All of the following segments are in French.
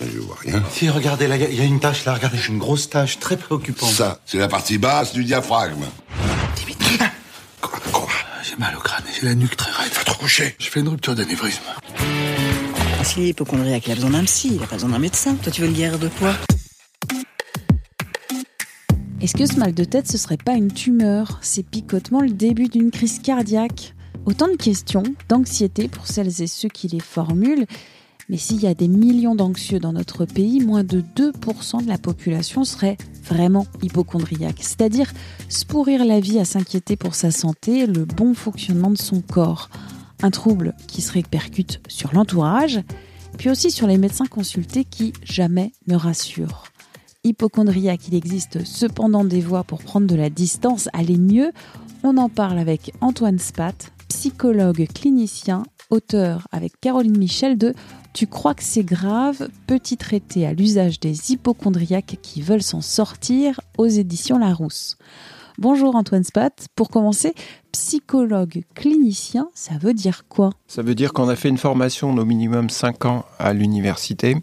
Je vois rien. Si, regardez, là, il y a une tache, là, regardez, j'ai une grosse tache très préoccupante. Ça, c'est la partie basse du diaphragme. Dimitri, Quoi, quoi j'ai mal au crâne, j'ai la nuque très raide. Va te coucher. Je fais une rupture d'anévrisme. S'il est hypochondriaque, il a besoin d'un psy, il a pas besoin d'un médecin. Toi, tu veux une guerre de poids Est-ce que ce mal de tête, ce serait pas une tumeur? Ces picotements, le début d'une crise cardiaque Autant de questions, d'anxiété pour celles et ceux qui les formulent. Mais s'il y a des millions d'anxieux dans notre pays, moins de 2% de la population serait vraiment hypochondriaque. C'est-à-dire se pourrir la vie à s'inquiéter pour sa santé, le bon fonctionnement de son corps. Un trouble qui se répercute sur l'entourage, puis aussi sur les médecins consultés qui jamais ne rassurent hypochondriaque, il existe cependant des voies pour prendre de la distance, aller mieux. On en parle avec Antoine Spat, psychologue clinicien, auteur avec Caroline Michel de Tu crois que c'est grave? Petit traité à l'usage des hypochondriaques qui veulent s'en sortir aux éditions Larousse. Bonjour Antoine Spat. Pour commencer, psychologue clinicien, ça veut dire quoi? Ça veut dire qu'on a fait une formation d'au minimum 5 ans à l'université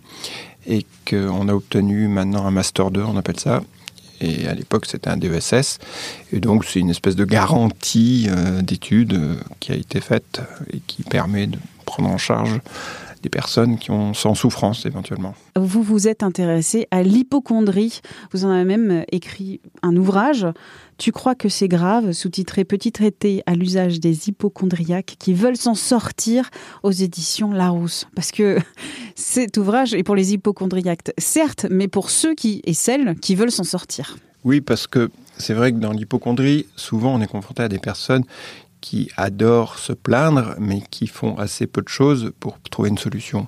et qu'on a obtenu maintenant un Master 2, on appelle ça. Et à l'époque, c'était un DESS. Et donc, c'est une espèce de garantie euh, d'études euh, qui a été faite et qui permet de prendre en charge des personnes qui ont sans souffrance éventuellement. Vous vous êtes intéressé à l'hypochondrie. Vous en avez même écrit un ouvrage. Tu crois que c'est grave, sous-titré Petit traité à l'usage des hypochondriaques qui veulent s'en sortir aux éditions Larousse. Parce que cet ouvrage est pour les hypochondriaques, certes, mais pour ceux qui et celles qui veulent s'en sortir. Oui, parce que c'est vrai que dans l'hypochondrie, souvent on est confronté à des personnes qui adorent se plaindre, mais qui font assez peu de choses pour trouver une solution.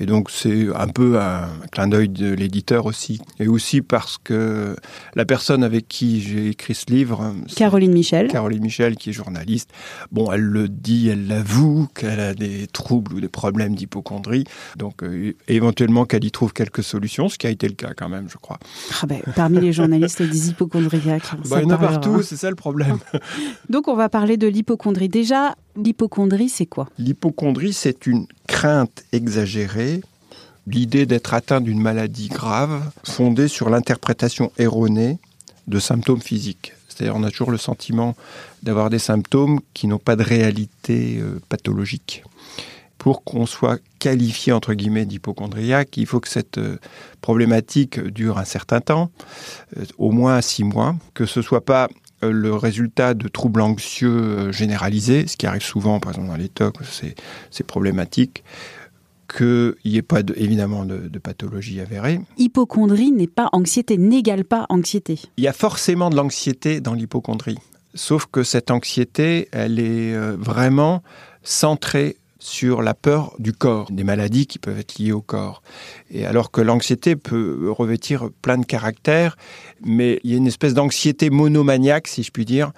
Et donc c'est un peu un clin d'œil de l'éditeur aussi. Et aussi parce que la personne avec qui j'ai écrit ce livre, Caroline Michel. Caroline Michel, qui est journaliste, bon, elle le dit, elle l'avoue qu'elle a des troubles ou des problèmes d'hypochondrie. Donc euh, éventuellement qu'elle y trouve quelques solutions, ce qui a été le cas quand même, je crois. Ah ben, parmi les journalistes, il y a des hypochondriaques. Bah, il y en a partout, c'est ça le problème. Donc on va parler de l'hypochondrie. Déjà, l'hypochondrie, c'est quoi? L'hypochondrie, c'est une crainte exagérée, l'idée d'être atteint d'une maladie grave fondée sur l'interprétation erronée de symptômes physiques. C'est-à-dire on a toujours le sentiment d'avoir des symptômes qui n'ont pas de réalité euh, pathologique. Pour qu'on soit qualifié entre guillemets d'hypochondriaque, il faut que cette euh, problématique dure un certain temps, euh, au moins six mois, que ce soit pas le résultat de troubles anxieux euh, généralisés, ce qui arrive souvent, par exemple dans les TOC, c'est problématique, qu'il n'y ait pas de, évidemment de, de pathologie avérée. Hypochondrie n'est pas anxiété, n'égale pas anxiété. Il y a forcément de l'anxiété dans l'hypochondrie, sauf que cette anxiété, elle est euh, vraiment centrée sur la peur du corps, des maladies qui peuvent être liées au corps. Et alors que l'anxiété peut revêtir plein de caractères, mais il y a une espèce d'anxiété monomaniaque, si je puis dire,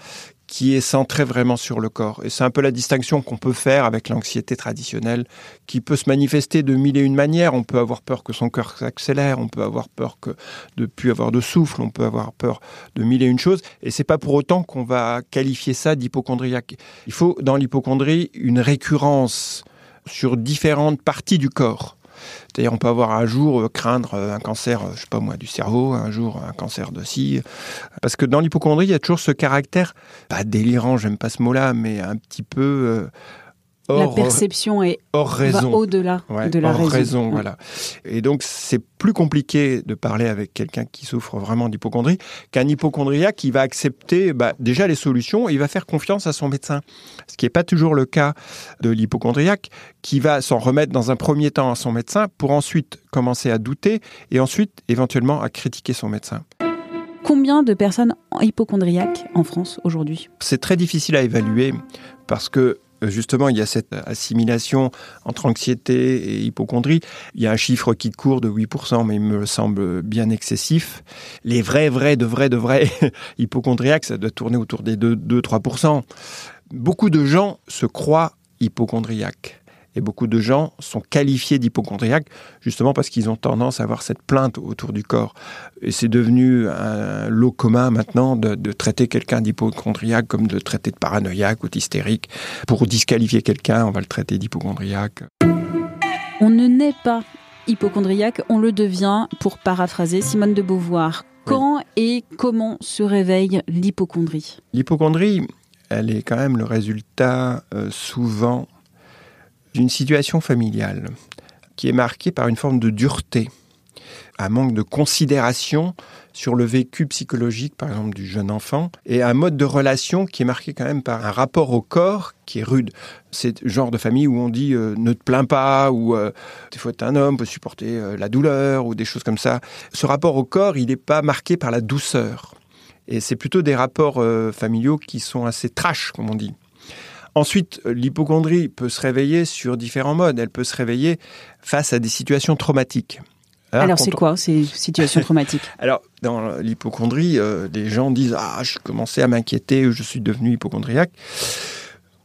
qui est centrée vraiment sur le corps. Et c'est un peu la distinction qu'on peut faire avec l'anxiété traditionnelle, qui peut se manifester de mille et une manières. On peut avoir peur que son cœur s'accélère, on peut avoir peur que de plus avoir de souffle, on peut avoir peur de mille et une choses. Et c'est pas pour autant qu'on va qualifier ça d'hypochondriaque. Il faut dans l'hypochondrie une récurrence sur différentes parties du corps. C'est-à-dire, on peut avoir un jour euh, craindre euh, un cancer, euh, je sais pas moi, du cerveau, un jour un cancer de scie. Parce que dans l'hypochondrie, il y a toujours ce caractère, pas délirant, j'aime pas ce mot-là, mais un petit peu la perception est hors raison. au-delà Ouais, de la hors raison. Ouais. voilà. Et donc, c'est plus compliqué de parler avec quelqu'un qui souffre vraiment d'hypochondrie qu'un hypochondriaque qui va accepter bah, déjà les solutions et il va faire confiance à son médecin. Ce qui n'est pas toujours le cas de l'hypochondriaque qui va s'en remettre dans un premier temps à son médecin pour ensuite commencer à douter et ensuite éventuellement à critiquer son médecin. Combien de personnes hypochondriaques en France aujourd'hui? C'est très difficile à évaluer parce que justement, il y a cette assimilation entre anxiété et hypochondrie. Il y a un chiffre qui court de 8%, mais il me semble bien excessif. Les vrais, vrais, de vrais, de vrais hypochondriaques, ça doit tourner autour des 2-3%. Beaucoup de gens se croient hypochondriaques. Et beaucoup de gens sont qualifiés d'hypochondriaques justement parce qu'ils ont tendance à avoir cette plainte autour du corps. Et c'est devenu un lot commun maintenant de, traiter quelqu'un d'hypochondriaque comme de traiter de paranoïaque ou d'hystérique. Pour disqualifier quelqu'un, on va le traiter d'hypochondriaque. On ne naît pas hypochondriaque, on le devient, pour paraphraser Simone de Beauvoir. Quand et comment se réveille l'hypochondrie? L'hypochondrie, elle est quand même le résultat euh, souvent d'une situation familiale qui est marquée par une forme de dureté, un manque de considération sur le vécu psychologique, par exemple, du jeune enfant, et un mode de relation qui est marqué quand même par un rapport au corps qui est rude. C'est le genre de famille où on dit euh, ne te plains pas, ou euh, des fois un homme, peut supporter euh, la douleur, ou des choses comme ça. Ce rapport au corps, il n'est pas marqué par la douceur. Et c'est plutôt des rapports familiaux qui sont assez trash, comme on dit. Ensuite, l'hypochondrie peut se réveiller sur différents modes. Elle peut se réveiller face à des situations traumatiques. Alors, c'est quoi ces situations traumatiques Alors, dans l'hypochondrie, euh, les gens disent Ah, je commençais à m'inquiéter, je suis devenu hypochondriaque.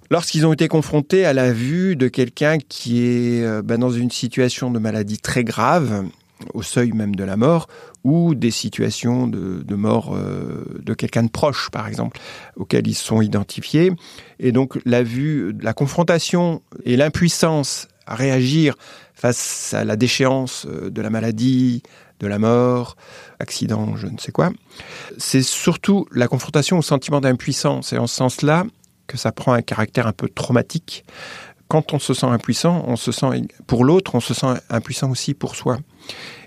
Lorsqu'ils ont été confrontés à la vue de quelqu'un qui est euh, ben, dans une situation de maladie très grave, au seuil même de la mort, ou des situations de, mort euh, de quelqu'un de proche, par exemple, auxquelles ils sont identifiés. Et donc la vue, la confrontation et l'impuissance à réagir face à la déchéance euh, de la maladie, de la mort, accident, je ne sais quoi, c'est surtout la confrontation au sentiment d'impuissance. Et en ce sens-là, que ça prend un caractère un peu traumatique. Quand on se sent impuissant, on se sent pour l'autre, on se sent impuissant aussi pour soi.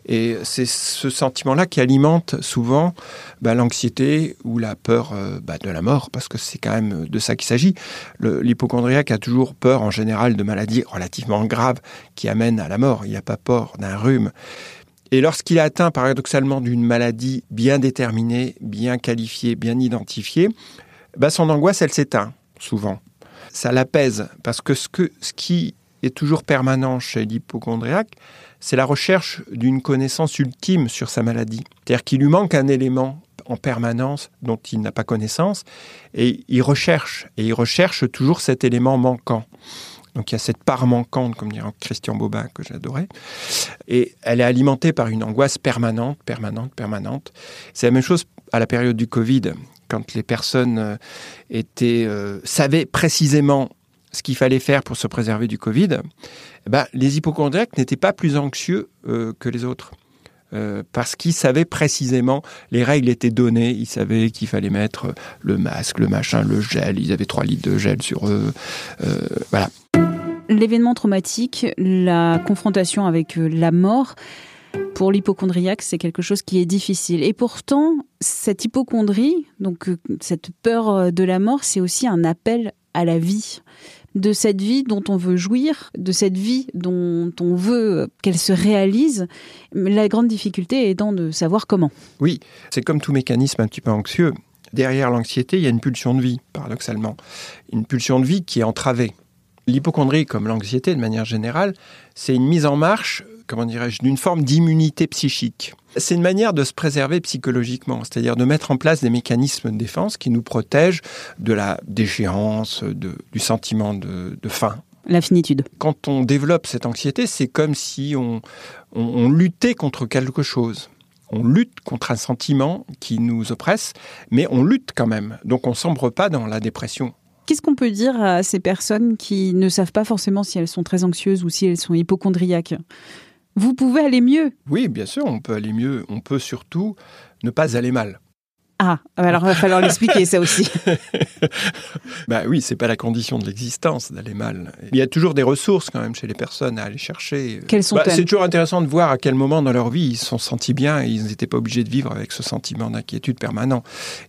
Et c'est ce sentiment-là qui alimente souvent bah, l'anxiété ou la peur euh, bah, de la mort, parce que c'est quand même de ça qu'il s'agit. L'hypochondriaque a toujours peur en général de maladies relativement graves qui amènent à la mort. Il n'y a pas peur d'un rhume. Et lorsqu'il est atteint paradoxalement d'une maladie bien déterminée, bien qualifiée, bien identifiée, bah, son angoisse, elle s'éteint souvent. Ça l'apaise, parce que ce, que ce qui est toujours permanent chez l'hypochondriaque, c'est la recherche d'une connaissance ultime sur sa maladie. C'est-à-dire qu'il lui manque un élément en permanence dont il n'a pas connaissance et il recherche, et il recherche toujours cet élément manquant. Donc il y a cette part manquante, comme dirait Christian Bobin, que j'adorais. Et elle est alimentée par une angoisse permanente, permanente, permanente. C'est la même chose à la période du Covid, quand les personnes euh, étaient, euh, savaient précisément ce qu'il fallait faire pour se préserver du Covid, eh ben, les hypochondriaques n'étaient pas plus anxieux euh, que les autres. Euh, parce qu'ils savaient précisément, les règles étaient données, ils savaient qu'il fallait mettre le masque, le machin, le gel, ils avaient 3 litres de gel sur eux. Euh, voilà. L'événement traumatique, la confrontation avec la mort, pour l'hypochondriaque, c'est quelque chose qui est difficile. Et pourtant, cette hypochondrie, donc cette peur de la mort, c'est aussi un appel à la vie de cette vie dont on veut jouir, de cette vie dont on veut qu'elle se réalise. La grande difficulté étant de savoir comment. Oui, c'est comme tout mécanisme un petit peu anxieux. Derrière l'anxiété, il y a une pulsion de vie, paradoxalement. Une pulsion de vie qui est entravée. L'hypochondrie, comme l'anxiété de manière générale, c'est une mise en marche, comment dirais-je, d'une forme d'immunité psychique. C'est une manière de se préserver psychologiquement, c'est-à-dire de mettre en place des mécanismes de défense qui nous protègent de la déchéance, du sentiment de, faim. La finitude. Quand on développe cette anxiété, c'est comme si on, on luttait contre quelque chose on lutte contre un sentiment qui nous oppresse, mais on lutte quand même. Donc on sombre pas dans la dépression. Qu'est-ce qu'on peut dire à ces personnes qui ne savent pas forcément si elles sont très anxieuses ou si elles sont hypochondriaques? Vous pouvez aller mieux. Oui, bien sûr, on peut aller mieux. On peut surtout ne pas aller mal. Ah, alors il va falloir l'expliquer ça aussi. bah oui, c'est pas la condition de l'existence d'aller mal. Il y a toujours des ressources quand même chez les personnes à aller chercher. Quelles sont bah, C'est toujours intéressant de voir à quel moment dans leur vie ils se sont sentis bien et ils n'étaient pas obligés de vivre avec ce sentiment d'inquiétude permanent.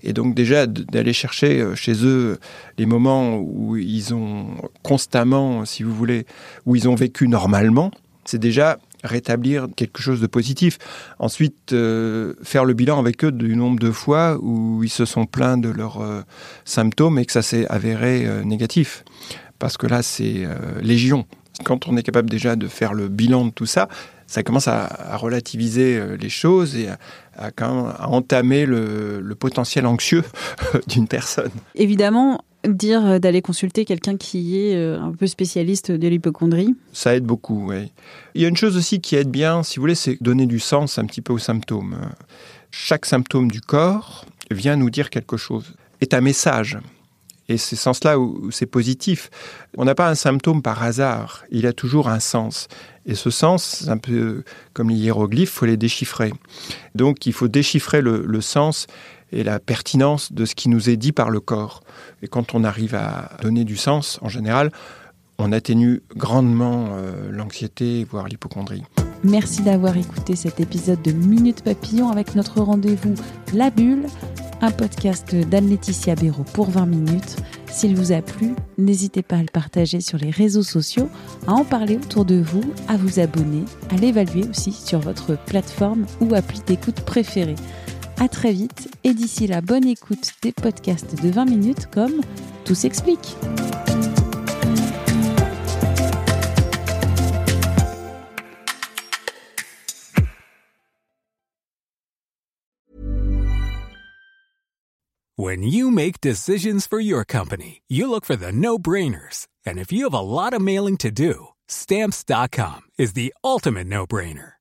Et donc déjà d'aller chercher euh, chez eux les moments où ils ont constamment, si vous voulez, où ils ont vécu normalement, c'est déjà rétablir quelque chose de positif. Ensuite, euh, faire le bilan avec eux du nombre de fois où ils se sont plaints de leurs euh, symptômes et que ça s'est avéré euh, négatif. parce que là, c'est légion. Quand on est capable déjà de faire le bilan de tout ça, ça commence à, relativiser les choses et à, quand à entamer le, le potentiel anxieux d'une personne. Évidemment, dire euh, d'aller consulter quelqu'un qui est un peu spécialiste de l'hypochondrie Ça aide beaucoup, oui. Il y a une chose aussi qui aide bien, si vous voulez, c'est donner du sens un petit peu aux symptômes. Chaque symptôme du corps vient nous dire quelque chose, est un message. Et c'est ce sens-là où c'est positif. On n'a pas un symptôme par hasard, il a toujours un sens. Et ce sens, un peu comme les hiéroglyphes, il faut les déchiffrer. Donc il faut déchiffrer le, sens et la pertinence de ce qui nous est dit par le corps. Et quand on arrive à donner du sens, en général, on atténue grandement euh, l'anxiété, voire l'hypochondrie. Merci d'avoir écouté cet épisode de Minute Papillon avec notre rendez-vous La Bulle, un podcast d'Anne-Laetitia Béraud pour 20 minutes. S'il vous a plu, n'hésitez pas à le partager sur les réseaux sociaux, à en parler autour de vous, à vous abonner, à l'évaluer aussi sur votre plateforme ou appli d'écoute préférée. À très vite et d'ici la bonne écoute des podcasts de 20 minutes comme Tout s'explique. When you make decisions for your company, you look for the no-brainers. And if you have a lot of mailing to do, stamps.com is the ultimate no-brainer.